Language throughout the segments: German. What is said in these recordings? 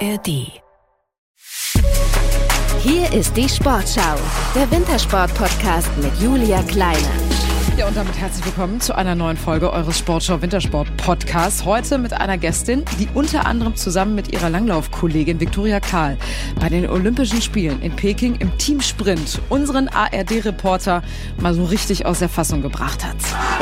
ARD. Hier ist die Sportschau, der Wintersport-Podcast mit Julia Kleiner. Ja, und damit herzlich willkommen zu einer neuen Folge eures Sportschau Wintersport Podcasts. Heute mit einer Gästin, die unter anderem zusammen mit ihrer Langlaufkollegin Viktoria Kahl bei den Olympischen Spielen in Peking im Teamsprint unseren ARD-Reporter mal so richtig aus der Fassung gebracht hat.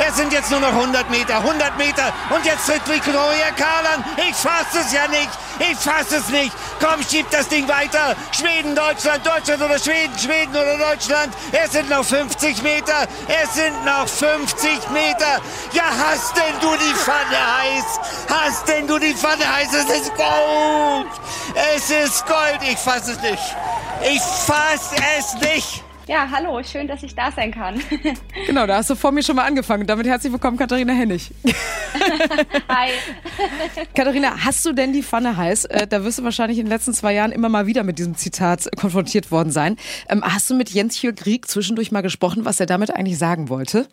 Es sind jetzt nur noch 100 Meter, 100 Meter und jetzt tritt Viktoria Kahl an. Ich fasse es ja nicht, ich fasse es nicht. Komm, schieb das Ding weiter. Schweden, Deutschland, Deutschland oder Schweden, Schweden oder Deutschland. Es sind noch 50 Meter, es sind noch noch 50 Meter. Ja, hast denn du die Pfanne heiß? Hast denn du die Pfanne heiß? Es ist Gold. Es ist Gold. Ich fasse es nicht. Ich fasse es nicht. Ja, hallo, schön, dass ich da sein kann. Genau, da hast du vor mir schon mal angefangen. Damit herzlich willkommen, Katharina Hennig. Hi. Katharina, hast du denn die Pfanne heiß? Äh, da wirst du wahrscheinlich in den letzten zwei Jahren immer mal wieder mit diesem Zitat konfrontiert worden sein. Ähm, hast du mit Jens Jürg Grieg zwischendurch mal gesprochen, was er damit eigentlich sagen wollte?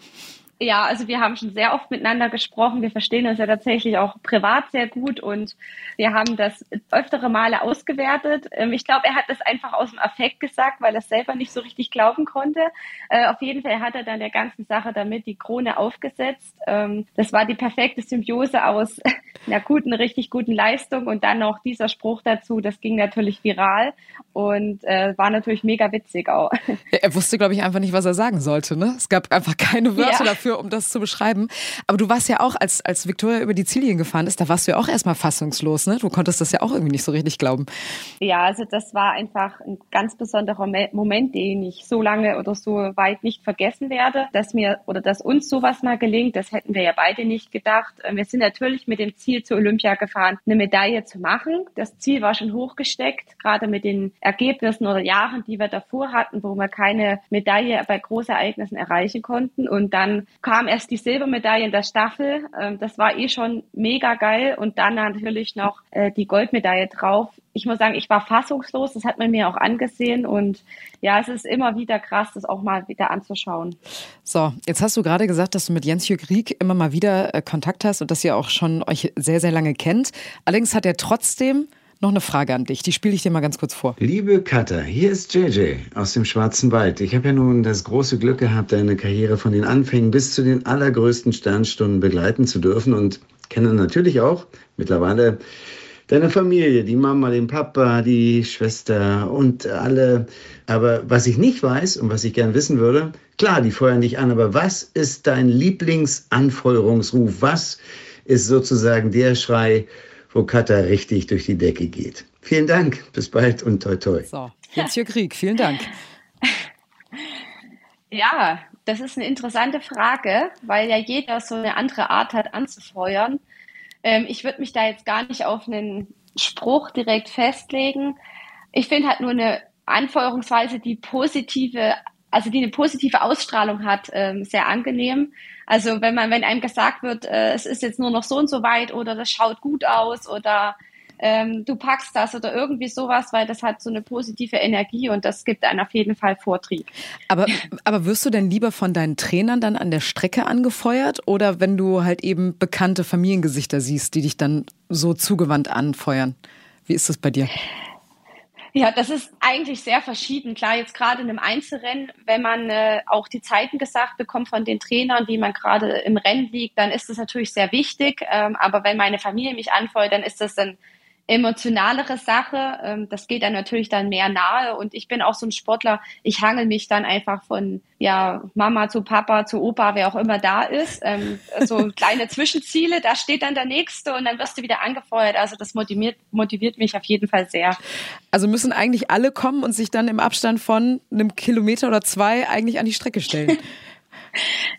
Ja, also wir haben schon sehr oft miteinander gesprochen. Wir verstehen uns ja tatsächlich auch privat sehr gut und wir haben das öftere Male ausgewertet. Ähm, ich glaube, er hat das einfach aus dem Affekt gesagt, weil er es selber nicht so richtig glauben konnte. Äh, auf jeden Fall hat er dann der ganzen Sache damit die Krone aufgesetzt. Ähm, das war die perfekte Symbiose aus einer guten, richtig guten Leistung und dann noch dieser Spruch dazu. Das ging natürlich viral und äh, war natürlich mega witzig auch. Er wusste, glaube ich, einfach nicht, was er sagen sollte. Ne? Es gab einfach keine Wörter ja. dafür um das zu beschreiben. Aber du warst ja auch, als, als Victoria über die Ziellinie gefahren ist, da warst du ja auch erstmal fassungslos, ne? Du konntest das ja auch irgendwie nicht so richtig glauben. Ja, also das war einfach ein ganz besonderer Moment, den ich so lange oder so weit nicht vergessen werde, dass mir oder dass uns sowas mal gelingt. Das hätten wir ja beide nicht gedacht. Wir sind natürlich mit dem Ziel zur Olympia gefahren, eine Medaille zu machen. Das Ziel war schon hochgesteckt, gerade mit den Ergebnissen oder Jahren, die wir davor hatten, wo wir keine Medaille bei Großereignissen erreichen konnten. Und dann kam erst die Silbermedaille in der Staffel. Ähm, das war eh schon mega geil. Und dann natürlich noch äh, die Goldmedaille drauf. Ich muss sagen, ich war fassungslos. Das hat man mir auch angesehen. Und ja, es ist immer wieder krass, das auch mal wieder anzuschauen. So, jetzt hast du gerade gesagt, dass du mit Jens Jürg Rieck immer mal wieder äh, Kontakt hast und dass ihr auch schon euch sehr, sehr lange kennt. Allerdings hat er trotzdem noch eine Frage an dich, die spiele ich dir mal ganz kurz vor. Liebe Katha, hier ist JJ aus dem Schwarzen Wald. Ich habe ja nun das große Glück gehabt, deine Karriere von den Anfängen bis zu den allergrößten Sternstunden begleiten zu dürfen und kenne natürlich auch mittlerweile deine Familie, die Mama, den Papa, die Schwester und alle. Aber was ich nicht weiß und was ich gern wissen würde, klar, die feuern dich an, aber was ist dein Lieblingsanfeuerungsruf? Was ist sozusagen der Schrei, wo Katar richtig durch die Decke geht. Vielen Dank, bis bald und toi toi. So, jetzt hier Krieg, vielen Dank. Ja, das ist eine interessante Frage, weil ja jeder so eine andere Art hat anzufeuern. Ähm, ich würde mich da jetzt gar nicht auf einen Spruch direkt festlegen. Ich finde halt nur eine Anfeuerungsweise, die positive, also die eine positive Ausstrahlung hat, ähm, sehr angenehm. Also wenn man, wenn einem gesagt wird, äh, es ist jetzt nur noch so und so weit oder das schaut gut aus oder ähm, du packst das oder irgendwie sowas, weil das hat so eine positive Energie und das gibt einen auf jeden Fall Vortrieb. Aber, aber wirst du denn lieber von deinen Trainern dann an der Strecke angefeuert oder wenn du halt eben bekannte Familiengesichter siehst, die dich dann so zugewandt anfeuern? Wie ist das bei dir? Ja, das ist eigentlich sehr verschieden. Klar, jetzt gerade in einem Einzelrennen, wenn man äh, auch die Zeiten gesagt bekommt von den Trainern, wie man gerade im Rennen liegt, dann ist das natürlich sehr wichtig. Ähm, aber wenn meine Familie mich anfeuert, dann ist das dann emotionalere Sache. Ähm, das geht dann natürlich dann mehr nahe. Und ich bin auch so ein Sportler, ich hangel mich dann einfach von ja, Mama zu Papa zu Opa, wer auch immer da ist. Ähm, so kleine Zwischenziele, da steht dann der nächste und dann wirst du wieder angefeuert. Also das motiviert, motiviert mich auf jeden Fall sehr. Also müssen eigentlich alle kommen und sich dann im Abstand von einem Kilometer oder zwei eigentlich an die Strecke stellen.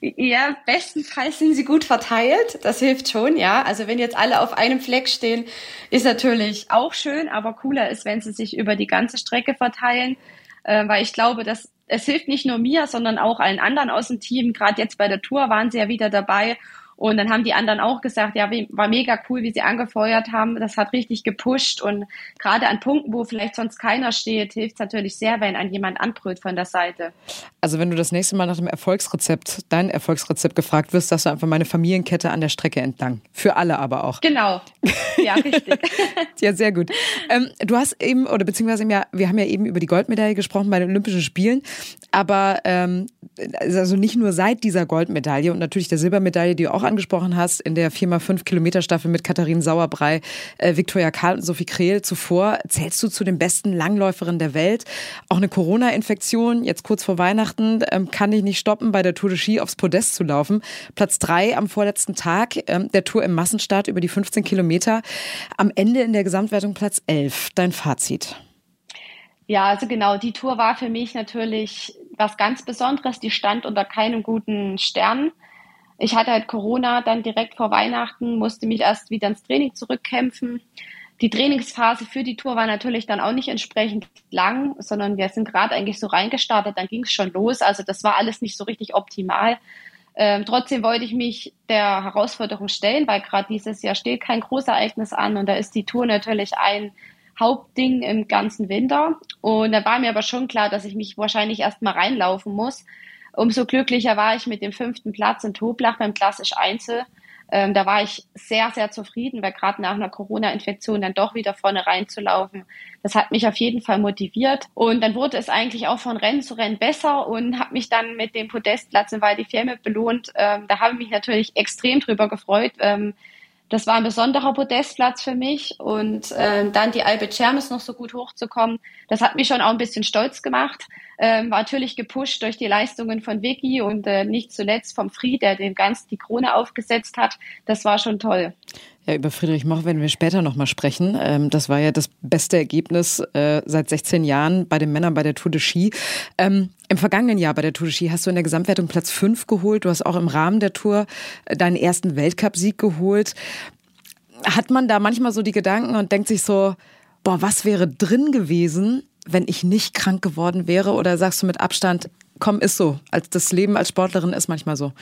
Ja, bestenfalls sind sie gut verteilt. Das hilft schon, ja. Also wenn jetzt alle auf einem Fleck stehen, ist natürlich auch schön, aber cooler ist, wenn sie sich über die ganze Strecke verteilen, äh, weil ich glaube, dass es hilft nicht nur mir, sondern auch allen anderen aus dem Team. Gerade jetzt bei der Tour waren sie ja wieder dabei Und dann haben die anderen auch gesagt, ja, war mega cool, wie sie angefeuert haben. Das hat richtig gepusht. Und gerade an Punkten, wo vielleicht sonst keiner steht, hilft es natürlich sehr, wenn ein jemand anbrüllt von der Seite. Also wenn du das nächste Mal nach dem Erfolgsrezept, dein Erfolgsrezept gefragt wirst, sagst du einfach meine Familienkette an der Strecke entlang. Für alle aber auch. Genau. Ja, richtig. ja, sehr gut. Ähm, du hast eben, oder beziehungsweise ja, wir haben ja eben über die Goldmedaille gesprochen bei den Olympischen Spielen. Aber ähm, also nicht nur seit dieser Goldmedaille und natürlich der Silbermedaille, die du auch angesprochen hast, in der 4x5 Kilometer Staffel mit Katharin Sauerbrei, äh, Viktoria Karl und Sophie Krehl zuvor, zählst du zu den besten Langläuferinnen der Welt. Auch eine Corona-Infektion, jetzt kurz vor Weihnachten, ähm, kann dich nicht stoppen, bei der Tour de Ski aufs Podest zu laufen. Platz drei am vorletzten Tag ähm, der Tour im Massenstart über die 15 Kilometer. Am Ende in der Gesamtwertung Platz 11. Dein Fazit? Ja, also genau, die Tour war für mich natürlich was ganz Besonderes. Die stand unter keinem guten Stern. Ich hatte halt Corona dann direkt vor Weihnachten, musste mich erst wieder ins Training zurückkämpfen. Die Trainingsphase für die Tour war natürlich dann auch nicht entsprechend lang, sondern wir sind gerade eigentlich so reingestartet, dann ging es schon los. Also das war alles nicht so richtig optimal. Ähm, trotzdem wollte ich mich der Herausforderung stellen, weil gerade dieses Jahr steht kein Großereignis an und da ist die Tour natürlich ein Hauptding im ganzen Winter. Und da war mir aber schon klar, dass ich mich wahrscheinlich erstmal reinlaufen muss. Umso glücklicher war ich mit dem fünften Platz in Toblach beim Klassisch Einzel. Ähm, da war ich sehr, sehr zufrieden, weil gerade nach einer Corona-Infektion dann doch wieder vorne reinzulaufen, das hat mich auf jeden Fall motiviert. Und dann wurde es eigentlich auch von Rennen zu Rennen besser und habe mich dann mit dem Podestplatz in Val di Fiemme belohnt. Ähm, da habe ich mich natürlich extrem drüber gefreut. Ähm, das war ein besonderer Podestplatz für mich. Und äh, dann die Alpe Cermis noch so gut hochzukommen, das hat mich schon auch ein bisschen stolz gemacht. Ähm, war natürlich gepusht durch die Leistungen von Vicky und äh, nicht zuletzt vom Fried, der dem ganz die Krone aufgesetzt hat. Das war schon toll. Ja, über Friedrich Moch werden wir später nochmal sprechen. Ähm, das war ja das beste Ergebnis äh, seit 16 Jahren bei den Männern bei der Tour de Ski. Ähm, Im vergangenen Jahr bei der Tour de Ski hast du in der Gesamtwertung Platz 5 geholt. Du hast auch im Rahmen der Tour äh, deinen ersten Weltcupsieg geholt. Hat man da manchmal so die Gedanken und denkt sich so, boah, was wäre drin gewesen, wenn ich nicht krank geworden wäre? Oder sagst du mit Abstand, komm, ist so. Als das Leben als Sportlerin ist manchmal so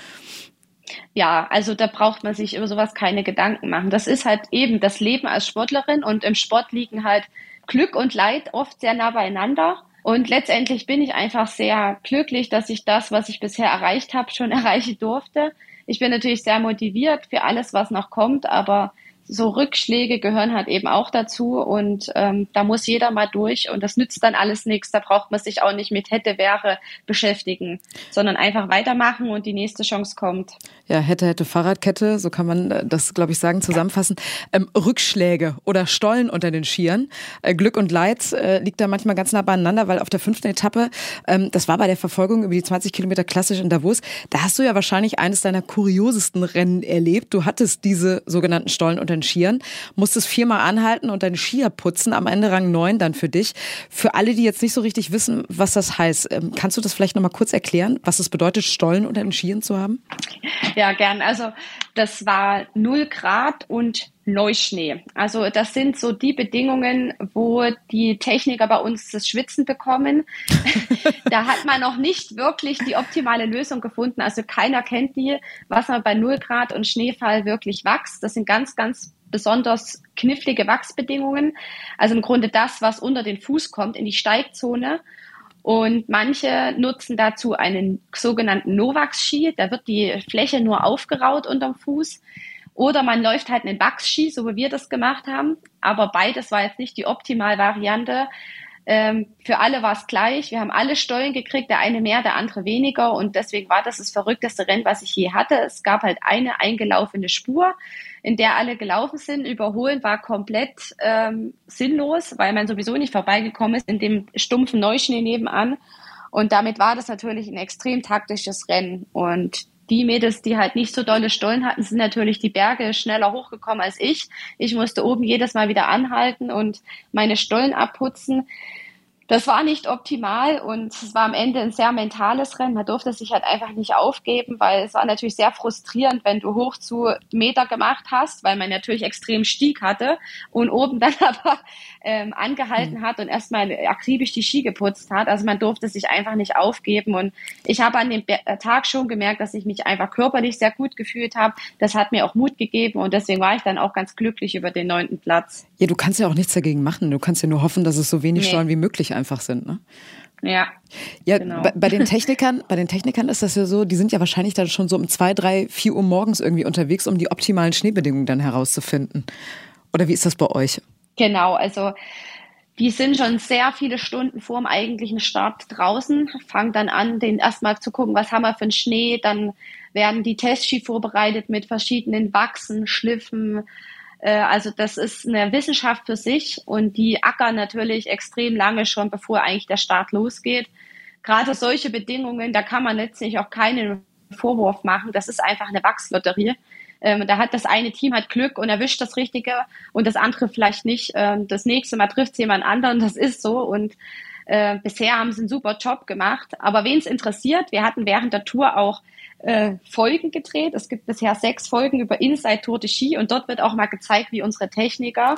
ja, also da braucht man sich über sowas keine Gedanken machen. Das ist halt eben das Leben als Sportlerin und im Sport liegen halt Glück und Leid oft sehr nah beieinander. Und letztendlich bin ich einfach sehr glücklich, dass ich das, was ich bisher erreicht habe, schon erreichen durfte. Ich bin natürlich sehr motiviert für alles, was noch kommt, aber so Rückschläge gehören halt eben auch dazu und ähm, da muss jeder mal durch und das nützt dann alles nichts. Da braucht man sich auch nicht mit hätte, wäre beschäftigen, sondern einfach weitermachen und die nächste Chance kommt. Ja, hätte, hätte Fahrradkette, so kann man äh, das, glaube ich, sagen, zusammenfassen. Ähm, Rückschläge oder Stollen unter den Skiern. Äh, Glück und Leid äh, liegt da manchmal ganz nah beieinander, weil auf der fünften Etappe, ähm, das war bei der Verfolgung über die 20 Kilometer klassisch in Davos, da hast du ja wahrscheinlich eines deiner kuriosesten Rennen erlebt. Du hattest diese sogenannten Stollen unter den Skiern, musstest viermal anhalten und deine Skier putzen, am Ende Rang neun dann für dich. Für alle, die jetzt nicht so richtig wissen, was das heißt, ähm, kannst du das vielleicht nochmal kurz erklären, was es bedeutet, Stollen unter den Skiern zu haben? Ja, gern. Also das war 0 Grad und Neuschnee. Also das sind so die Bedingungen, wo die Techniker bei uns das Schwitzen bekommen. da hat man noch nicht wirklich die optimale Lösung gefunden. Also keiner kennt die, was man bei 0 Grad und Schneefall wirklich wächst. Das sind ganz, ganz besonders knifflige Wachsbedingungen. Also im Grunde das, was unter den Fuß kommt, in die Steigzone. Und manche nutzen dazu einen sogenannten Novax-Ski. Da wird die Fläche nur aufgeraut unterm Fuß. Oder man läuft halt einen Wachsski, so wie wir das gemacht haben. Aber beides war jetzt nicht die Optimalvariante. Ähm, für alle war es gleich. Wir haben alle Stollen gekriegt, der eine mehr, der andere weniger. Und deswegen war das das verrückteste Rennen, was ich je hatte. Es gab halt eine eingelaufene Spur, in der alle gelaufen sind. Überholen war komplett ähm, sinnlos, weil man sowieso nicht vorbeigekommen ist in dem stumpfen Neuschnee nebenan. Und damit war das natürlich ein extrem taktisches Rennen. Und die Mädels, die halt nicht so dolle Stollen hatten, sind natürlich die Berge schneller hochgekommen als ich. Ich musste oben jedes Mal wieder anhalten und meine Stollen abputzen. das war nicht optimal und es war am Ende ein sehr mentales Rennen. Man durfte sich halt einfach nicht aufgeben, weil es war natürlich sehr frustrierend, wenn du hoch zu Meter gemacht hast, weil man natürlich extrem Stieg hatte und oben dann aber ähm, angehalten mhm. hat und erstmal akribisch die Ski geputzt hat. Also man durfte sich einfach nicht aufgeben und ich habe an dem äh, Tag schon gemerkt, dass ich mich einfach körperlich sehr gut gefühlt habe. Das hat mir auch Mut gegeben und deswegen war ich dann auch ganz glücklich über den neunten Platz. Ja, du kannst ja auch nichts dagegen machen. Du kannst ja nur hoffen, dass es so wenig nee. Steuern wie möglich einfach sind. Ne? Ja. Ja, genau. bei, bei, den Technikern, bei den Technikern ist das ja so, die sind ja wahrscheinlich dann schon so um zwei, drei, vier Uhr morgens irgendwie unterwegs, um die optimalen Schneebedingungen dann herauszufinden. Oder wie ist das bei euch? Genau, also die sind schon sehr viele Stunden vor dem eigentlichen Start draußen, fangen dann an, den erstmal zu gucken, was haben wir für einen Schnee, dann werden die Testski vorbereitet mit verschiedenen Wachsen, Schliffen, äh, also das ist eine Wissenschaft für sich und die ackern natürlich extrem lange schon, bevor eigentlich der Start losgeht. Gerade solche Bedingungen, da kann man letztlich auch keinen Vorwurf machen. Das ist einfach eine Wachslotterie. Ähm, da hat das eine Team hat Glück und erwischt das Richtige und das andere vielleicht nicht. Ähm, das nächste Mal trifft es jemand anderen, das ist so. Und äh, bisher haben sie einen super Job gemacht. Aber wen es interessiert, wir hatten während der Tour auch äh, Folgen gedreht. Es gibt bisher sechs Folgen über Inside Tour de Ski und dort wird auch mal gezeigt, wie unsere Techniker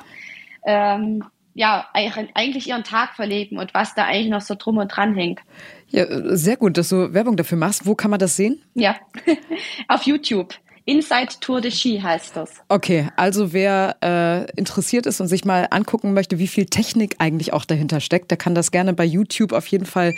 ähm, ja eigentlich ihren Tag verleben und was da eigentlich noch so drum und dran hängt. Ja, sehr gut, dass du Werbung dafür machst. Wo kann man das sehen? Ja, auf YouTube. Inside Tour de Ski heißt das. Okay, also wer äh, interessiert ist und sich mal angucken möchte, wie viel Technik eigentlich auch dahinter steckt, der kann das gerne bei YouTube auf jeden Fall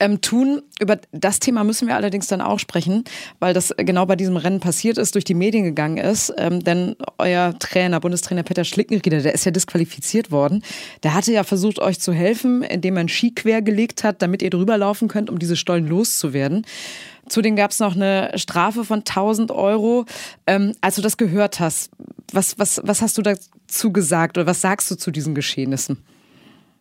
ähm, tun. Über das Thema müssen wir allerdings dann auch sprechen, weil das genau bei diesem Rennen passiert ist, durch die Medien gegangen ist. Ähm, denn euer Trainer, Bundestrainer Peter Schlickenrieder, der ist ja disqualifiziert worden. Der hatte ja versucht, euch zu helfen, indem er einen Ski quergelegt hat, damit ihr drüber laufen könnt, um diese Stollen loszuwerden. Zudem gab es noch eine Strafe von 1000 Euro. Ähm, als du das gehört hast, was, was, was hast du dazu gesagt oder was sagst du zu diesen Geschehnissen?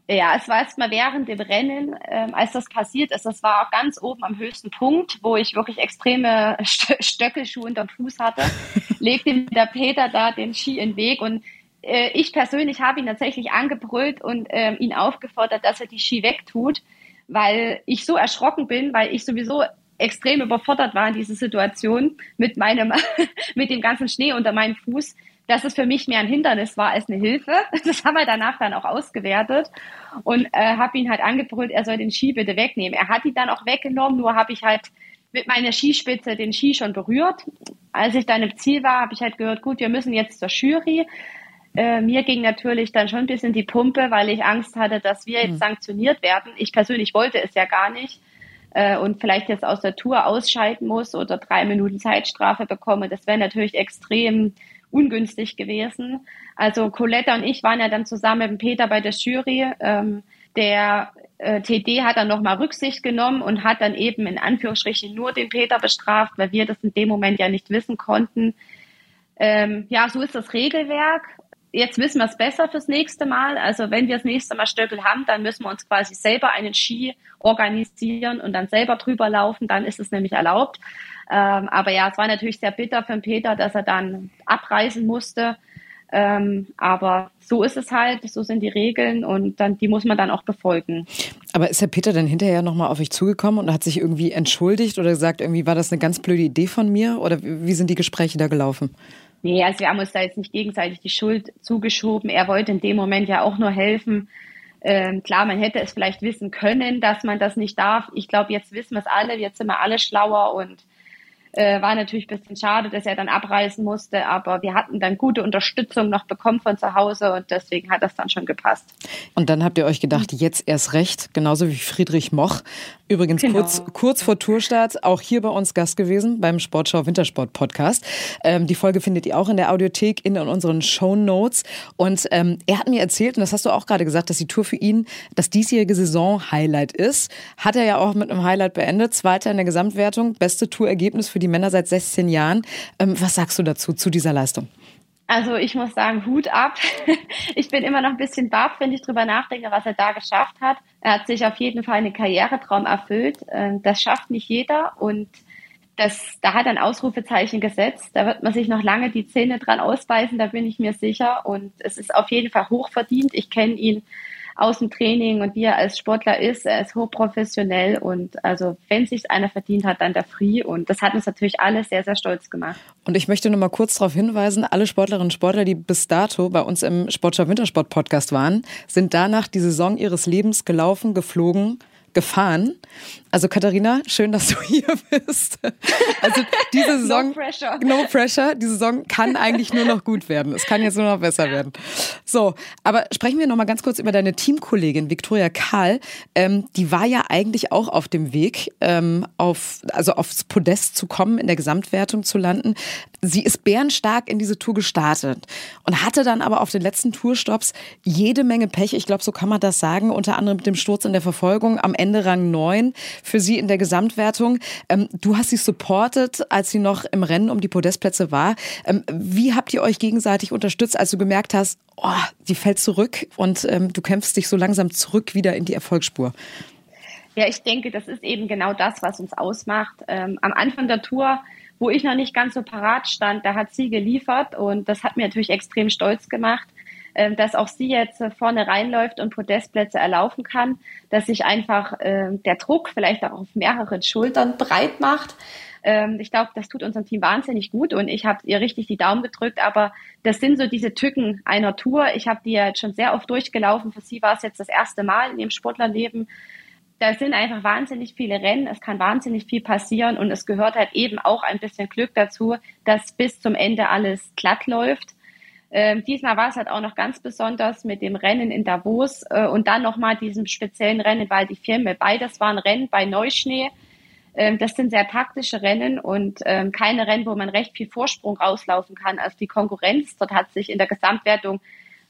Ja, es war erst mal während dem Rennen, ähm, als das passiert ist. Das war auch ganz oben am höchsten Punkt, wo ich wirklich extreme Stö Stöckelschuhe unter dem Fuß hatte. legte mir der Peter da den Ski in den Weg und äh, ich persönlich habe ihn tatsächlich angebrüllt und äh, ihn aufgefordert, dass er die Ski wegtut, weil ich so erschrocken bin, weil ich sowieso extrem überfordert war in dieser Situation mit meinem, mit dem ganzen Schnee unter meinem Fuß, dass es für mich mehr ein Hindernis war als eine Hilfe. Das haben wir danach dann auch ausgewertet und äh, habe ihn halt angebrüllt, er soll den Ski bitte wegnehmen. Er hat ihn dann auch weggenommen, nur habe ich halt mit meiner Skispitze den Ski schon berührt. Als ich dann im Ziel war, habe ich halt gehört, gut, wir müssen jetzt zur Jury. Äh, mir ging natürlich dann schon ein bisschen die Pumpe, weil ich Angst hatte, dass wir jetzt hm. sanktioniert werden. Ich persönlich wollte es ja gar nicht äh, und vielleicht jetzt aus der Tour ausscheiden muss oder drei Minuten Zeitstrafe bekomme, das wäre natürlich extrem ungünstig gewesen. Also Coletta und ich waren ja dann zusammen mit Peter bei der Jury. Ähm, der äh, TD hat dann nochmal Rücksicht genommen und hat dann eben in Anführungsstrichen nur den Peter bestraft, weil wir das in dem Moment ja nicht wissen konnten. Ähm, ja, so ist das Regelwerk jetzt wissen wir es besser fürs nächste Mal. Also wenn wir das nächste Mal Stöckel haben, dann müssen wir uns quasi selber einen Ski organisieren und dann selber drüber laufen. Dann ist es nämlich erlaubt. Ähm, aber ja, es war natürlich sehr bitter für den Peter, dass er dann abreisen musste. Ähm, aber so ist es halt, so sind die Regeln und dann, die muss man dann auch befolgen. Aber ist Herr Peter dann hinterher nochmal auf euch zugekommen und hat sich irgendwie entschuldigt oder gesagt, irgendwie war das eine ganz blöde Idee von mir? Oder wie sind die Gespräche da gelaufen? Nee, also wir haben uns da jetzt nicht gegenseitig die Schuld zugeschoben. Er wollte in dem Moment ja auch nur helfen. Ähm, klar, man hätte es vielleicht wissen können, dass man das nicht darf. Ich glaube, jetzt wissen wir es alle, jetzt sind wir alle schlauer und äh, war natürlich ein bisschen schade, dass er dann abreisen musste, aber wir hatten dann gute Unterstützung noch bekommen von zu Hause und deswegen hat das dann schon gepasst. Und dann habt ihr euch gedacht, jetzt erst recht, genauso wie Friedrich Moch. Übrigens genau. kurz, kurz vor Tourstart auch hier bei uns Gast gewesen beim Sportschau Wintersport Podcast. Ähm, die Folge findet ihr auch in der Audiothek in, in unseren Show Notes. Und ähm, er hat mir erzählt, und das hast du auch gerade gesagt, dass die Tour für ihn das diesjährige Saison-Highlight ist. Hat er ja auch mit einem Highlight beendet. Zweiter in der Gesamtwertung, beste Tourergebnis für die Männer seit 16 Jahren. Ähm, was sagst du dazu, zu dieser Leistung? Also ich muss sagen, Hut ab. Ich bin immer noch ein bisschen baff, wenn ich drüber nachdenke, was er da geschafft hat. Er hat sich auf jeden Fall einen Karrieretraum erfüllt. Ähm, das schafft nicht jeder und das, da hat er ein Ausrufezeichen gesetzt. Da wird man sich noch lange die Zähne dran ausbeißen, da bin ich mir sicher. Und es ist auf jeden Fall hochverdient. Ich kenne ihn aus dem Training und wie er als Sportler ist. Er ist hochprofessionell und also wenn sich einer verdient hat, dann der Free und das hat uns natürlich alle sehr, sehr stolz gemacht. Und ich möchte nur mal kurz darauf hinweisen, alle Sportlerinnen und Sportler, die bis dato bei uns im Sportschau Wintersport Podcast waren, sind danach die Saison ihres Lebens gelaufen, geflogen, gefahren. Also Katharina, schön, dass du hier bist. Also diese Saison, no pressure. no pressure, die Saison kann eigentlich nur noch gut werden. Es kann jetzt nur noch besser werden. So, aber sprechen wir noch mal ganz kurz über deine Teamkollegin Viktoria Kahl. Ähm, die war ja eigentlich auch auf dem Weg, ähm, auf, also aufs Podest zu kommen, in der Gesamtwertung zu landen. Sie ist bärenstark in diese Tour gestartet und hatte dann aber auf den letzten Tourstops jede Menge Pech. Ich glaube, so kann man das sagen. Unter anderem mit dem Sturz in der Verfolgung. Am Ende Rang 9 für sie in der Gesamtwertung. Ähm, du hast sie supportet, als sie noch im Rennen um die Podestplätze war. Ähm, wie habt ihr euch gegenseitig unterstützt, als du gemerkt hast, oh, die fällt zurück und ähm, du kämpfst dich so langsam zurück wieder in die Erfolgsspur? Ja, ich denke, das ist eben genau das, was uns ausmacht. Ähm, am Anfang der Tour wo ich noch nicht ganz so parat stand, da hat sie geliefert und das hat mir natürlich extrem stolz gemacht, dass auch sie jetzt vorne reinläuft und Podestplätze erlaufen kann, dass sich einfach ähm, der Druck vielleicht auch auf mehreren Schultern breit macht. Ähm, ich glaube, das tut unserem Team wahnsinnig gut und ich habe ihr richtig die Daumen gedrückt, aber das sind so diese Tücken einer Tour. Ich habe die jetzt schon sehr oft durchgelaufen. Für sie war es jetzt das erste Mal in ihrem Sportlerleben da sind einfach wahnsinnig viele Rennen, es kann wahnsinnig viel passieren und es gehört halt eben auch ein bisschen Glück dazu, dass bis zum Ende alles glatt läuft. Ähm, diesmal war es halt auch noch ganz besonders mit dem Rennen in Davos äh, und dann nochmal diesem speziellen Rennen weil die Firma Beides waren Rennen bei Neuschnee. Ähm, das sind sehr taktische Rennen und ähm, keine Rennen, wo man recht viel Vorsprung rauslaufen kann. Also die Konkurrenz dort hat sich in der Gesamtwertung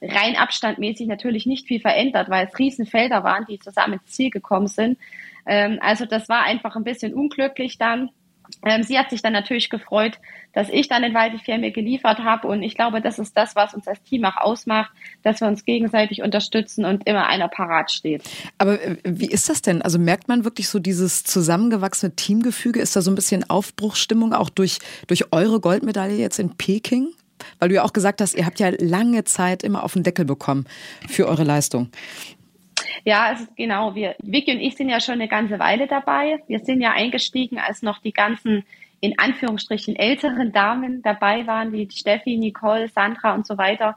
rein abstandmäßig natürlich nicht viel verändert, weil es Riesenfelder waren, die zusammen ins Ziel gekommen sind. Ähm, also das war einfach ein bisschen unglücklich dann. Ähm, sie hat sich dann natürlich gefreut, dass ich dann den Waldifir mir geliefert habe. Und ich glaube, das ist das, was uns als Team auch ausmacht, dass wir uns gegenseitig unterstützen und immer einer parat steht. Aber äh, wie ist das denn? Also merkt man wirklich so dieses zusammengewachsene Teamgefüge? Ist da so ein bisschen Aufbruchsstimmung auch durch, durch eure Goldmedaille jetzt in Peking? Weil du ja auch gesagt hast, ihr habt ja lange Zeit immer auf den Deckel bekommen für eure Leistung. Ja, also genau. Wir, Vicky und ich sind ja schon eine ganze Weile dabei. Wir sind ja eingestiegen, als noch die ganzen in Anführungsstrichen älteren Damen dabei waren, wie Steffi, Nicole, Sandra und so weiter.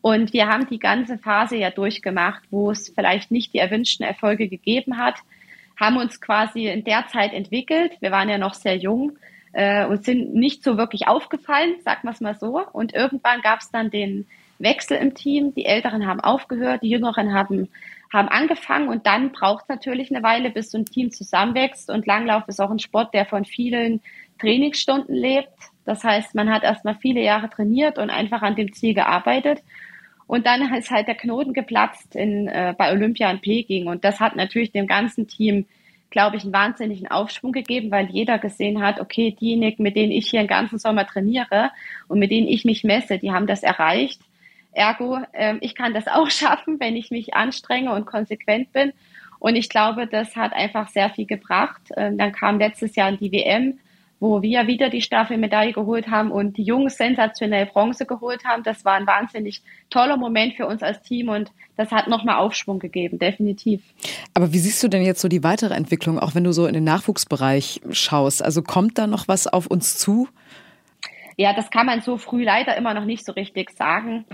Und wir haben die ganze Phase ja durchgemacht, wo es vielleicht nicht die erwünschten Erfolge gegeben hat, haben uns quasi in der Zeit entwickelt. Wir waren ja noch sehr jung äh, und sind nicht so wirklich aufgefallen, sagen wir es mal so. Und irgendwann gab es dann den Wechsel im Team. Die Älteren haben aufgehört, die Jüngeren haben, haben angefangen und dann braucht es natürlich eine Weile, bis so ein Team zusammenwächst. Und Langlauf ist auch ein Sport, der von vielen Trainingsstunden lebt. Das heißt, man hat erstmal viele Jahre trainiert und einfach an dem Ziel gearbeitet. Und dann ist halt der Knoten geplatzt in, äh, bei Olympia in Peking. Und das hat natürlich dem ganzen Team glaube ich, einen wahnsinnigen Aufschwung gegeben, weil jeder gesehen hat, okay, diejenigen, mit denen ich hier den ganzen Sommer trainiere und mit denen ich mich messe, die haben das erreicht. Ergo, äh, ich kann das auch schaffen, wenn ich mich anstrenge und konsequent bin. Und ich glaube, das hat einfach sehr viel gebracht. Ähm, dann kam letztes Jahr die WM wo wir wieder die Staffelmedaille geholt haben und die Jungs sensationell Bronze geholt haben. Das war ein wahnsinnig toller Moment für uns als Team und das hat nochmal Aufschwung gegeben, definitiv. Aber wie siehst du denn jetzt so die weitere Entwicklung, auch wenn du so in den Nachwuchsbereich schaust? Also kommt da noch was auf uns zu? Ja, das kann man so früh leider immer noch nicht so richtig sagen.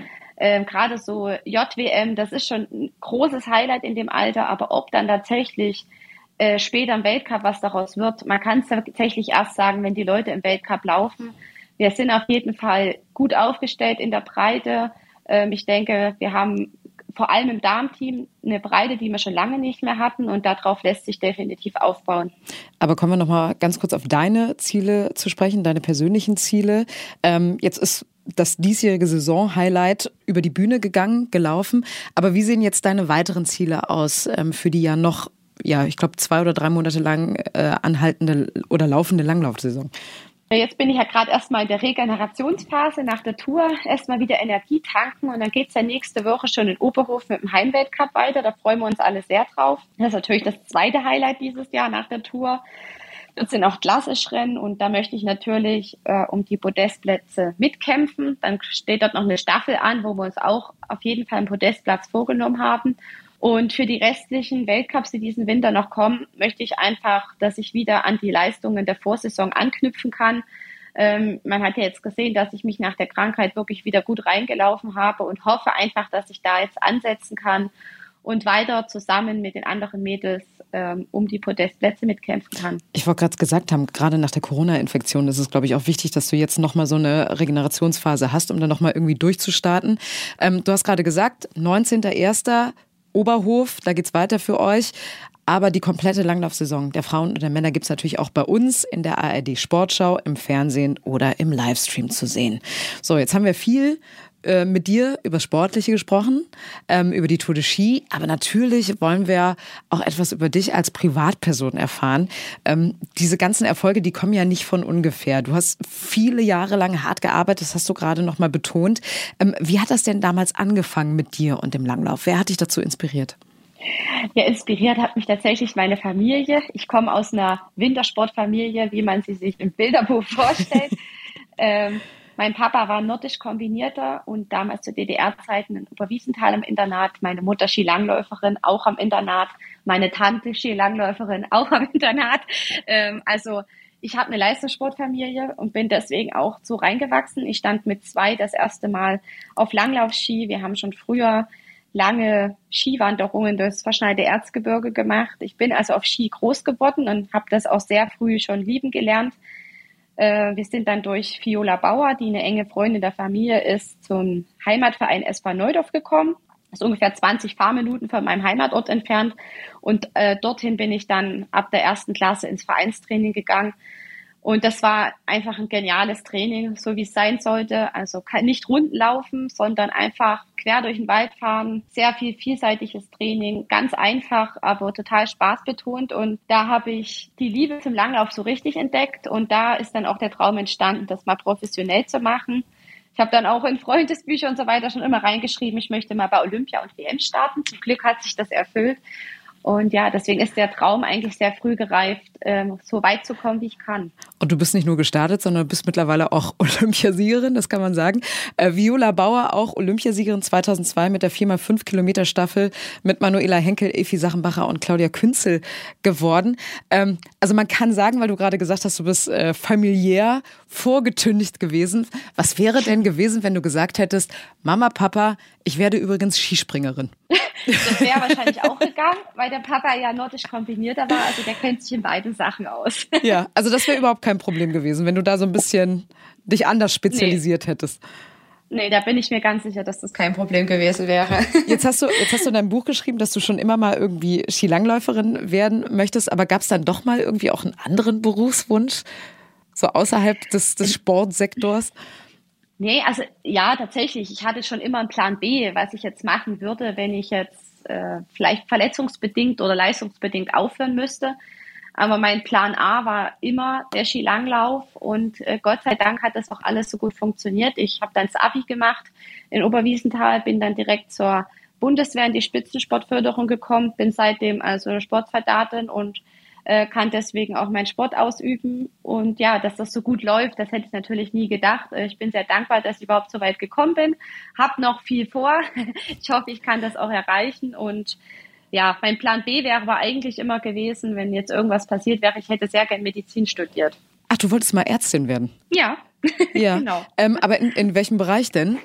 Ähm, Gerade so JWM, das ist schon ein großes Highlight in dem Alter, aber ob dann tatsächlich äh, später im Weltcup, was daraus wird. Man kann es tatsächlich erst sagen, wenn die Leute im Weltcup laufen. Wir sind auf jeden Fall gut aufgestellt in der Breite. Ähm, ich denke, wir haben vor allem im Darmteam eine Breite, die wir schon lange nicht mehr hatten und darauf lässt sich definitiv aufbauen. Aber kommen wir noch mal ganz kurz auf deine Ziele zu sprechen, deine persönlichen Ziele. Ähm, jetzt ist das diesjährige Saison-Highlight über die Bühne gegangen, gelaufen. Aber wie sehen jetzt deine weiteren Ziele aus ähm, für die ja noch ja, ich glaube, zwei oder drei Monate lang äh, anhaltende oder laufende Langlaufsaison. Jetzt bin ich ja gerade erstmal in der Regenerationsphase nach der Tour, erstmal wieder Energie tanken und dann geht es ja nächste Woche schon in Oberhof mit dem Heimweltcup weiter. Da freuen wir uns alle sehr drauf. Das ist natürlich das zweite Highlight dieses Jahr nach der Tour. Das sind auch Klassischrennen und da möchte ich natürlich äh, um die Podestplätze mitkämpfen. Dann steht dort noch eine Staffel an, wo wir uns auch auf jeden Fall einen Podestplatz vorgenommen haben. Und für die restlichen Weltcups, die diesen Winter noch kommen, möchte ich einfach, dass ich wieder an die Leistungen der Vorsaison anknüpfen kann. Ähm, man hat ja jetzt gesehen, dass ich mich nach der Krankheit wirklich wieder gut reingelaufen habe und hoffe einfach, dass ich da jetzt ansetzen kann und weiter zusammen mit den anderen Mädels ähm, um die Podestplätze mitkämpfen kann. Ich wollte gerade gesagt haben, gerade nach der Corona-Infektion ist es, glaube ich, auch wichtig, dass du jetzt nochmal so eine Regenerationsphase hast, um dann nochmal irgendwie durchzustarten. Ähm, du hast gerade gesagt, 19.01. Oberhof, da geht's weiter für euch. Aber die komplette Langlaufsaison der Frauen und der Männer gibt's natürlich auch bei uns in der ARD Sportschau, im Fernsehen oder im Livestream zu sehen. So, jetzt haben wir viel äh, mit dir über Sportliche gesprochen, ähm, über die Tour de Ski, aber natürlich wollen wir auch etwas über dich als Privatperson erfahren. Ähm, diese ganzen Erfolge, die kommen ja nicht von ungefähr. Du hast viele Jahre lang hart gearbeitet, das hast du gerade noch mal betont. Ähm, wie hat das denn damals angefangen mit dir und dem Langlauf? Wer hat dich dazu inspiriert? Ja, inspiriert hat mich tatsächlich meine Familie. Ich komme aus einer Wintersportfamilie, wie man sie sich im Bilderbuch vorstellt. ähm, mein Papa war nordisch kombinierter und damals zu DDR-Zeiten in Oberwiesenthal im Internat. Meine Mutter Skilangläuferin, auch am Internat. Meine Tante Skilangläuferin, auch am Internat. Ähm, also ich habe eine Leistungssportfamilie und bin deswegen auch so reingewachsen. Ich stand mit zwei das erste Mal auf Langlaufski. Wir haben schon früher lange Skiwanderungen durchs verschneite Erzgebirge gemacht. Ich bin also auf Ski groß geworden und habe das auch sehr früh schon lieben gelernt. Äh, wir sind dann durch Viola Bauer, die eine enge Freundin der Familie ist, zum Heimatverein SV Neudorf gekommen. Das ist ungefähr 20 Fahrminuten von meinem Heimatort entfernt. Und äh, dorthin bin ich dann ab der ersten Klasse ins Vereinstraining gegangen und das war einfach ein geniales Training, so wie es sein sollte. Also nicht Runden laufen, sondern einfach quer durch den Wald fahren. Sehr viel vielseitiges Training, ganz einfach, aber total spaßbetont. Und da habe ich die Liebe zum Langlauf so richtig entdeckt. Und da ist dann auch der Traum entstanden, das mal professionell zu machen. Ich habe dann auch in Freundesbücher und so weiter schon immer reingeschrieben, ich möchte mal bei Olympia und WM starten. Zum Glück hat sich das erfüllt. Und ja, deswegen ist der Traum eigentlich sehr früh gereift, ähm, so weit zu kommen, wie ich kann. Und du bist nicht nur gestartet, sondern bist mittlerweile auch Olympiasiegerin, das kann man sagen. Äh, Viola Bauer, auch Olympiasiegerin 2002 mit der 4x5 Kilometer Staffel mit Manuela Henkel, Efi Sachenbacher und Claudia Künzel geworden. Ähm, also man kann sagen, weil du gerade gesagt hast, du bist äh, familiär vorgetündigt gewesen. Was wäre denn gewesen, wenn du gesagt hättest, Mama, Papa, ich werde übrigens Skispringerin? Das wäre wahrscheinlich auch gegangen, weil der Papa ja nordisch kombinierter war, also der kennt sich in beiden Sachen aus. Ja, also das wäre überhaupt kein Problem gewesen, wenn du da so ein bisschen dich anders spezialisiert nee. hättest. Nee, da bin ich mir ganz sicher, dass das kein Problem gewesen wäre. Jetzt hast du, jetzt hast du in deinem Buch geschrieben, dass du schon immer mal irgendwie Skilangläuferin werden möchtest, aber gab es dann doch mal irgendwie auch einen anderen Berufswunsch? So außerhalb des, des Sportsektors? Nee, also ja, tatsächlich. Ich hatte schon immer einen Plan B, was ich jetzt machen würde, wenn ich jetzt äh, vielleicht verletzungsbedingt oder leistungsbedingt aufhören müsste. Aber mein Plan A war immer der Skilanglauf und äh, Gott sei Dank hat das auch alles so gut funktioniert. Ich habe dann das Abi gemacht in Oberwiesenthal, bin dann direkt zur Bundeswehr in die Spitzensportförderung gekommen, bin seitdem also Sportsoldatin und äh, kann deswegen auch meinen Sport ausüben. Und ja, dass das so gut läuft, das hätte ich natürlich nie gedacht. Äh, ich bin sehr dankbar, dass ich überhaupt so weit gekommen bin. Hab noch viel vor. Ich hoffe, ich kann das auch erreichen. Und ja, mein Plan B wäre aber eigentlich immer gewesen, wenn jetzt irgendwas passiert wäre, ich hätte sehr gern Medizin studiert. Ach, du wolltest mal Ärztin werden? Ja. Ja, genau. Ähm, aber in, in welchem Bereich denn?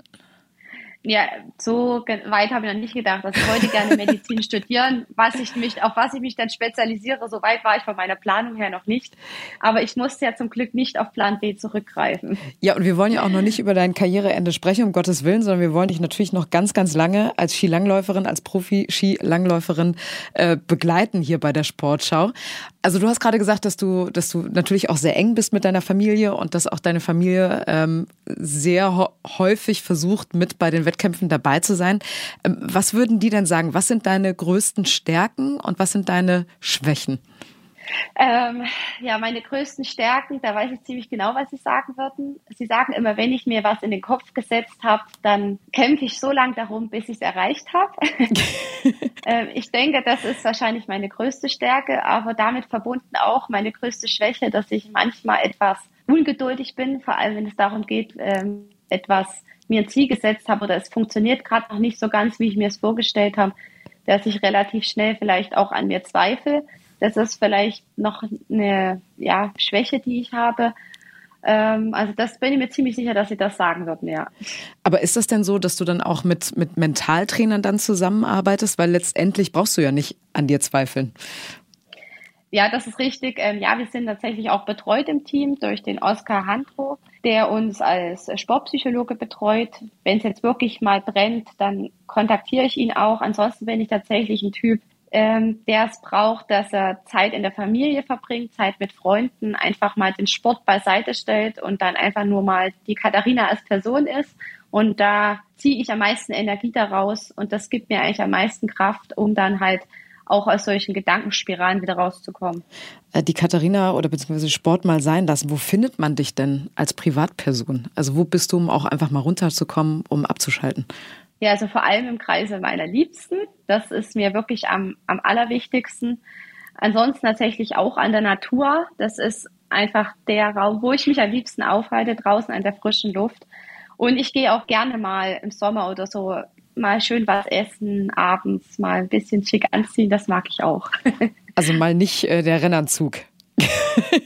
Ja, so weit habe ich noch nicht gedacht. Also ich wollte gerne Medizin studieren, was ich mich, auf was ich mich dann spezialisiere. So weit war ich von meiner Planung her noch nicht. Aber ich musste ja zum Glück nicht auf Plan B zurückgreifen. Ja, und wir wollen ja auch noch nicht über dein Karriereende sprechen, um Gottes Willen, sondern wir wollen dich natürlich noch ganz, ganz lange als Skilangläuferin, als Profi-Skilangläuferin äh, begleiten hier bei der Sportschau. Also du hast gerade gesagt, dass du, dass du natürlich auch sehr eng bist mit deiner Familie und dass auch deine Familie ähm, sehr häufig versucht, mit bei den Wettkämpfen dabei zu sein. Ähm, was würden die denn sagen? Was sind deine größten Stärken und was sind deine Schwächen? Ähm, ja, meine größten Stärken, da weiß ich ziemlich genau, was Sie sagen würden. Sie sagen immer, wenn ich mir was in den Kopf gesetzt habe, dann kämpfe ich so lange darum, bis ich es erreicht habe. ähm, ich denke, das ist wahrscheinlich meine größte Stärke, aber damit verbunden auch meine größte Schwäche, dass ich manchmal etwas ungeduldig bin, vor allem wenn es darum geht, ähm, etwas mir ein Ziel gesetzt habe oder es funktioniert gerade noch nicht so ganz, wie ich mir es vorgestellt habe, dass ich relativ schnell vielleicht auch an mir zweifle. Das ist vielleicht noch eine ja, Schwäche, die ich habe. Ähm, also das bin ich mir ziemlich sicher, dass sie das sagen würden, ja. Aber ist das denn so, dass du dann auch mit, mit Mentaltrainern dann zusammenarbeitest? Weil letztendlich brauchst du ja nicht an dir zweifeln. Ja, das ist richtig. Ähm, ja, wir sind tatsächlich auch betreut im Team durch den Oskar Handro, der uns als Sportpsychologe betreut. Wenn es jetzt wirklich mal brennt, dann kontaktiere ich ihn auch. Ansonsten bin ich tatsächlich ein Typ, ähm, der es braucht, dass er Zeit in der Familie verbringt, Zeit mit Freunden, einfach mal den Sport beiseite stellt und dann einfach nur mal die Katharina als Person ist. Und da ziehe ich am meisten Energie daraus und das gibt mir eigentlich am meisten Kraft, um dann halt auch aus solchen Gedankenspiralen wieder rauszukommen. Äh, die Katharina oder beziehungsweise Sport mal sein lassen. Wo findet man dich denn als Privatperson? Also wo bist du, um auch einfach mal runterzukommen, um abzuschalten? Ja, also vor allem im Kreise meiner Liebsten. Das ist mir wirklich am, am allerwichtigsten. Ansonsten tatsächlich auch an der Natur. Das ist einfach der Raum, wo ich mich am liebsten aufhalte, draußen an der frischen Luft. Und ich gehe auch gerne mal im Sommer oder so mal schön was essen, abends mal ein bisschen schick anziehen, das mag ich auch. Also mal nicht äh, der Rennanzug.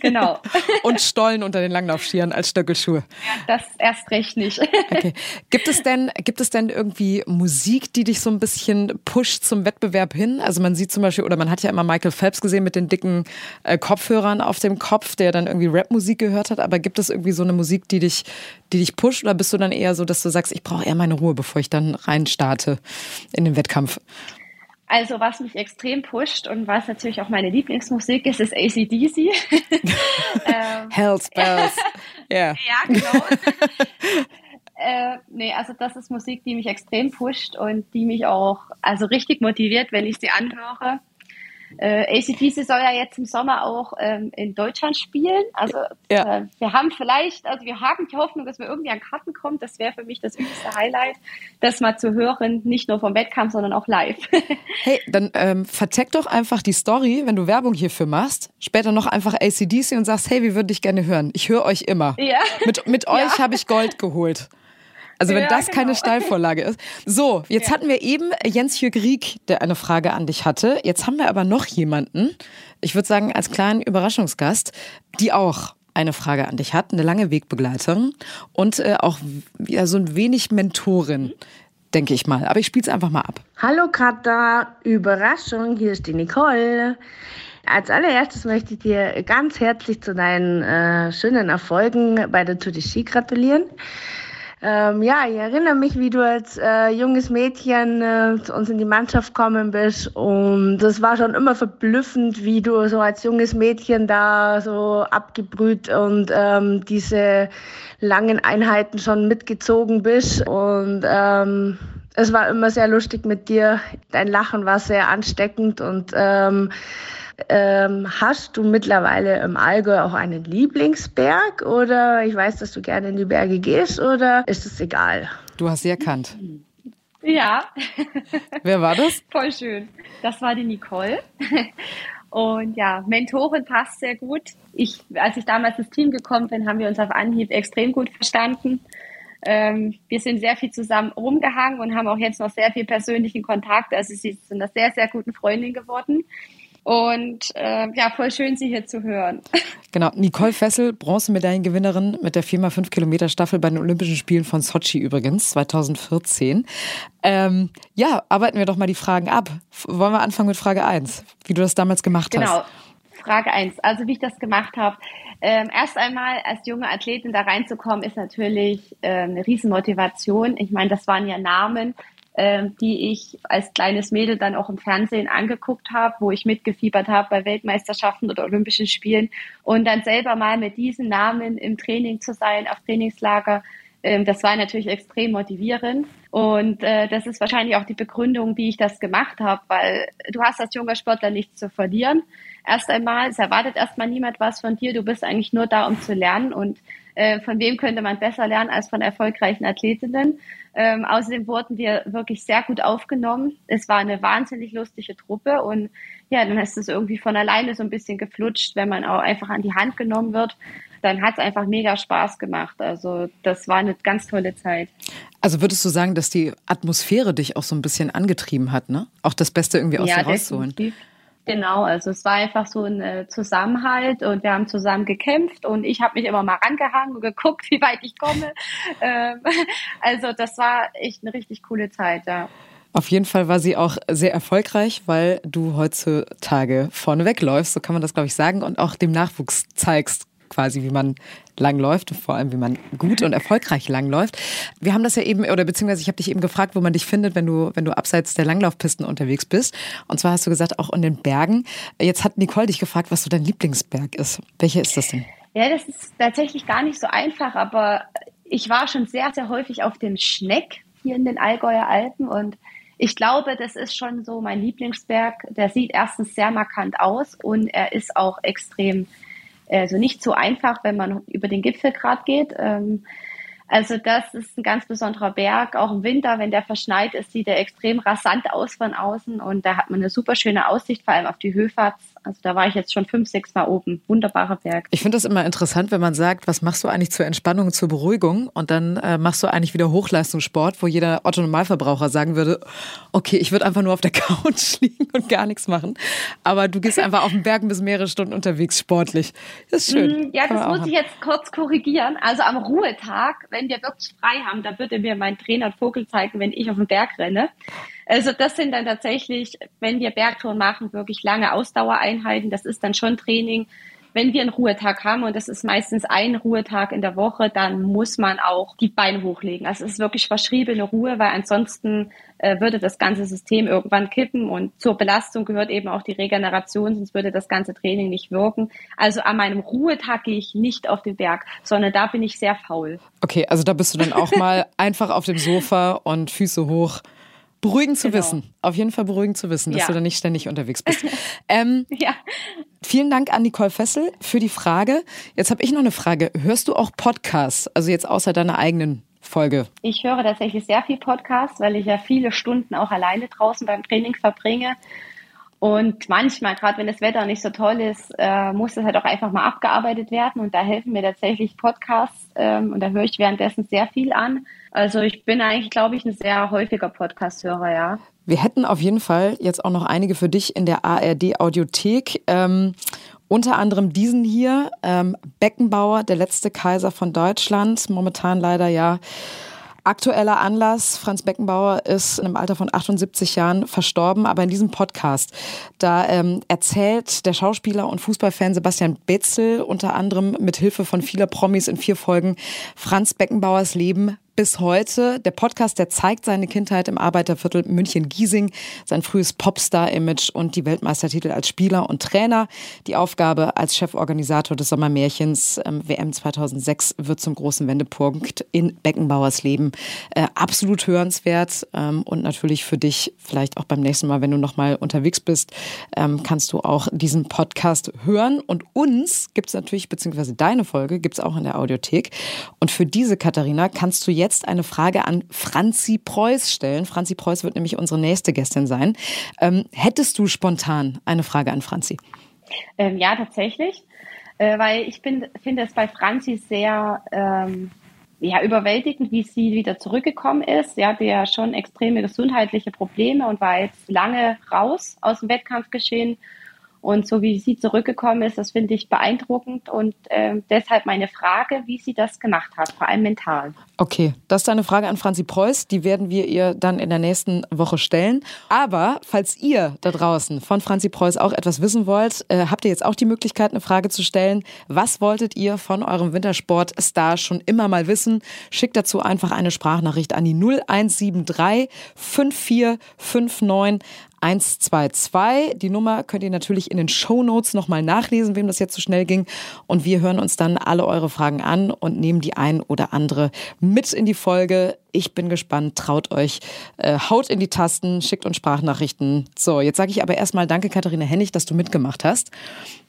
Genau. und Stollen unter den Langlaufskiern als Stöckelschuhe. Ja, das erst recht nicht. Okay. Gibt es denn, gibt es denn irgendwie Musik, die dich so ein bisschen pusht zum Wettbewerb hin? Also man sieht zum Beispiel, oder man hat ja immer Michael Phelps gesehen mit den dicken äh, Kopfhörern auf dem Kopf, der dann irgendwie Rapmusik gehört hat. Aber gibt es irgendwie so eine Musik, die dich, die dich pusht? Oder bist du dann eher so, dass du sagst, ich brauche eher meine Ruhe, bevor ich dann rein starte in den Wettkampf? Also was mich extrem pusht und was natürlich auch meine Lieblingsmusik ist, ist ACDC. ähm, Hells Bells. Yeah. Ja, genau. äh, nee, also das ist Musik, die mich extrem pusht und die mich auch also richtig motiviert, wenn ich sie anhöre. Äh, ACDC soll ja jetzt im Sommer auch ähm, in Deutschland spielen. Also ja. äh, wir haben vielleicht, also wir haben die Hoffnung, dass wir irgendwie an Karten kommen. Das wäre für mich das übelste Highlight, das mal zu hören, nicht nur vom Wettkampf, sondern auch live. hey, dann ähm, verzeck doch einfach die Story, wenn du Werbung hierfür machst, später noch einfach ACDC und sagst, hey, wie würde ich gerne hören? Ich höre euch immer. Ja. Mit, mit euch ja. habe ich Gold geholt. Also wenn ja, das genau. keine Steilvorlage ist. So, jetzt ja. hatten wir eben Jens Jürg Rieck, der eine Frage an dich hatte. Jetzt haben wir aber noch jemanden, ich würde sagen als kleinen Überraschungsgast, die auch eine Frage an dich hat, eine lange Wegbegleiterin und äh, auch ja, so ein wenig Mentorin, denke ich mal. Aber ich spiele es einfach mal ab. Hallo Katha, Überraschung, hier ist die Nicole. Als allererstes möchte ich dir ganz herzlich zu deinen äh, schönen Erfolgen bei der Tour de Ski gratulieren. Ähm, ja, ich erinnere mich, wie du als äh, junges Mädchen äh, zu uns in die Mannschaft gekommen bist. Und das war schon immer verblüffend, wie du so als junges Mädchen da so abgebrüht und ähm, diese langen Einheiten schon mitgezogen bist. Und ähm, es war immer sehr lustig mit dir. Dein Lachen war sehr ansteckend und ähm, ähm, hast du mittlerweile im Allgäu auch einen Lieblingsberg oder ich weiß, dass du gerne in die Berge gehst oder ist es egal? Du hast sie erkannt. Ja. Wer war das? Voll schön. Das war die Nicole. Und ja, Mentorin passt sehr gut. Ich, als ich damals ins Team gekommen bin, haben wir uns auf Anhieb extrem gut verstanden. Ähm, wir sind sehr viel zusammen rumgehangen und haben auch jetzt noch sehr viel persönlichen Kontakt. Also sie sind eine sehr, sehr guten Freundin geworden. Und äh, ja, voll schön, Sie hier zu hören. Genau, Nicole Fessel, Bronzemedaillengewinnerin mit der 4x5 Kilometer Staffel bei den Olympischen Spielen von Sochi übrigens, 2014. Ähm, ja, arbeiten wir doch mal die Fragen ab. Wollen wir anfangen mit Frage 1, wie du das damals gemacht genau. hast? Genau. Frage 1, also wie ich das gemacht habe. Ähm, erst einmal als junge Athletin da reinzukommen, ist natürlich äh, eine Riesenmotivation. Ich meine, das waren ja Namen, äh, die ich als kleines Mädel dann auch im Fernsehen angeguckt habe, wo ich mitgefiebert habe bei Weltmeisterschaften oder Olympischen Spielen und dann selber mal mit diesen Namen im Training zu sein, auf Trainingslager, äh, das war natürlich extrem motivierend. Und äh, das ist wahrscheinlich auch die Begründung, wie ich das gemacht habe, weil du hast als junger Sportler nichts zu verlieren. Erst einmal, es erwartet erstmal niemand was von dir. Du bist eigentlich nur da, um zu lernen. Und äh, von wem könnte man besser lernen als von erfolgreichen Athletinnen? Ähm, außerdem wurden wir wirklich sehr gut aufgenommen. Es war eine wahnsinnig lustige Truppe und ja, dann ist es irgendwie von alleine so ein bisschen geflutscht, wenn man auch einfach an die Hand genommen wird. dann hat es einfach mega Spaß gemacht. Also das war eine ganz tolle Zeit. Also würdest du sagen, dass die Atmosphäre dich auch so ein bisschen angetrieben hat, ne? Auch das Beste irgendwie aus ja, dir rauszuholen? Definitiv. Genau, also es war einfach so ein äh, Zusammenhalt und wir haben zusammen gekämpft und ich habe mich immer mal rangehangen und geguckt, wie weit ich komme. Ähm, also das war echt eine richtig coole Zeit, ja. Auf jeden Fall war sie auch sehr erfolgreich, weil du heutzutage vorne wegläufst, so kann man das, glaube ich, sagen, und auch dem Nachwuchs zeigst, quasi, wie man langläuft, vor allem wie man gut und erfolgreich langläuft. Wir haben das ja eben, oder beziehungsweise ich habe dich eben gefragt, wo man dich findet, wenn du, wenn du abseits der Langlaufpisten unterwegs bist. Und zwar hast du gesagt, auch in den Bergen. Jetzt hat Nicole dich gefragt, was so dein Lieblingsberg ist. Welcher ist das denn? Ja, das ist tatsächlich gar nicht so einfach, aber ich war schon sehr, sehr häufig auf dem Schneck hier in den Allgäuer Alpen und ich glaube, das ist schon so mein Lieblingsberg. Der sieht erstens sehr markant aus und er ist auch extrem, also nicht so einfach, wenn man über den Gipfelgrad geht. Ähm, also das ist ein ganz besonderer Berg. Auch im Winter, wenn der verschneit ist, sieht er extrem rasant aus von außen und da hat man eine super schöne Aussicht, vor allem auf die Höfatz. Also da war ich jetzt schon fünf, sechs Mal oben. Wunderbarer Berg. Ich finde das immer interessant, wenn man sagt, was machst du eigentlich zur Entspannung, zur Beruhigung? Und dann äh, machst du eigentlich wieder Hochleistungssport, wo jeder Otto-Normalverbraucher sagen würde, okay, ich würde einfach nur auf der Couch liegen und gar nichts machen. Aber du gehst einfach auf den Berg bis mehrere Stunden unterwegs sportlich. Das ist schön. Mm, ja, das muss haben. ich jetzt kurz korrigieren. Also am Ruhetag, wenn wir wirklich frei haben, da würde mir mein Trainer Vogel zeigen, wenn ich auf den Berg renne. Also das sind dann tatsächlich, wenn wir Bergtouren machen, wirklich lange Ausdauereinheiten. Das ist dann schon Training. Wenn wir einen Ruhetag haben und das ist meistens ein Ruhetag in der Woche, dann muss man auch die Beine hochlegen. Also es ist wirklich verschriebene Ruhe, weil ansonsten äh, würde das ganze System irgendwann kippen und zur Belastung gehört eben auch die Regeneration, sonst würde das ganze Training nicht wirken. Also an meinem Ruhetag gehe ich nicht auf den Berg, sondern da bin ich sehr faul. Okay, also da bist du dann auch mal einfach auf dem Sofa und Füße hoch Beruhigend zu genau. wissen. Auf jeden Fall beruhigend zu wissen, dass ja. du da nicht ständig unterwegs bist. Ähm, ja. Vielen Dank an Nicole Fessel für die Frage. Jetzt habe ich noch eine Frage. Hörst du auch Podcasts? Also jetzt außer deiner eigenen Folge? Ich höre tatsächlich sehr viel Podcasts, weil ich ja viele Stunden auch alleine draußen beim Training verbringe. Und manchmal, gerade wenn das Wetter nicht so toll ist, äh, muss das halt auch einfach mal abgearbeitet werden. Und da helfen mir tatsächlich Podcasts. Ähm, und da höre ich währenddessen sehr viel an. Also ich bin eigentlich, glaube ich, ein sehr häufiger Podcast-Hörer, ja. Wir hätten auf jeden Fall jetzt auch noch einige für dich in der ARD-Audiothek. Ähm, unter anderem diesen hier, ähm, Beckenbauer, der letzte Kaiser von Deutschland. Momentan leider ja Aktueller Anlass, Franz Beckenbauer ist im Alter von 78 Jahren verstorben, aber in diesem Podcast, da ähm, erzählt der Schauspieler und Fußballfan Sebastian Betzel unter anderem mit Hilfe von vieler Promis in vier Folgen Franz Beckenbauers Leben bis heute. Der Podcast, der zeigt seine Kindheit im Arbeiterviertel München-Giesing, sein frühes Popstar-Image und die Weltmeistertitel als Spieler und Trainer. Die Aufgabe als Cheforganisator des Sommermärchens ähm, WM 2006 wird zum großen Wendepunkt in Beckenbauers Leben. Äh, absolut hörenswert ähm, und natürlich für dich vielleicht auch beim nächsten Mal, wenn du nochmal unterwegs bist, ähm, kannst du auch diesen Podcast hören. Und uns gibt es natürlich, beziehungsweise deine Folge gibt es auch in der Audiothek. Und für diese, Katharina, kannst du jetzt eine Frage an Franzi Preuß stellen. Franzi Preuß wird nämlich unsere nächste Gästin sein. Ähm, hättest du spontan eine Frage an Franzi? Ähm, ja, tatsächlich. Äh, weil ich finde es bei Franzi sehr ähm, ja, überwältigend, wie sie wieder zurückgekommen ist. Sie hatte ja schon extreme gesundheitliche Probleme und war jetzt lange raus aus dem Wettkampfgeschehen und so wie sie zurückgekommen ist, das finde ich beeindruckend und äh, deshalb meine Frage, wie sie das gemacht hat, vor allem mental. Okay, das ist eine Frage an Franzi Preuß, die werden wir ihr dann in der nächsten Woche stellen. Aber falls ihr da draußen von Franzi Preuß auch etwas wissen wollt, äh, habt ihr jetzt auch die Möglichkeit, eine Frage zu stellen. Was wolltet ihr von eurem Wintersport-Star schon immer mal wissen? Schickt dazu einfach eine Sprachnachricht an die 0173 5459 122. Die Nummer könnt ihr natürlich in den Show Notes nochmal nachlesen, wem das jetzt so schnell ging. Und wir hören uns dann alle eure Fragen an und nehmen die ein oder andere mit in die Folge. Ich bin gespannt, traut euch, äh, haut in die Tasten, schickt uns Sprachnachrichten. So, jetzt sage ich aber erstmal danke, Katharina Hennig, dass du mitgemacht hast.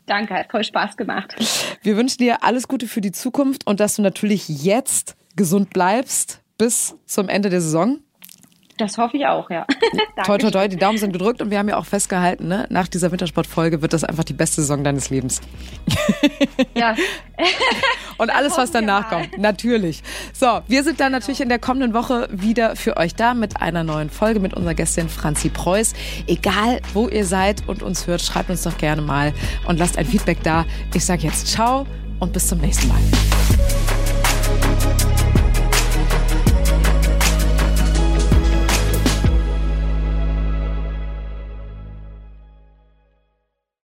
Danke, hat voll Spaß gemacht. Wir wünschen dir alles Gute für die Zukunft und dass du natürlich jetzt gesund bleibst bis zum Ende der Saison. Das hoffe ich auch, ja. toi, toi, toi, die Daumen sind gedrückt und wir haben ja auch festgehalten, ne? nach dieser Wintersportfolge wird das einfach die beste Saison deines Lebens. Ja. und alles, was danach kommt, natürlich. So, wir sind dann natürlich in der kommenden Woche wieder für euch da mit einer neuen Folge mit unserer Gästin Franzi Preuß. Egal, wo ihr seid und uns hört, schreibt uns doch gerne mal und lasst ein Feedback da. Ich sage jetzt ciao und bis zum nächsten Mal.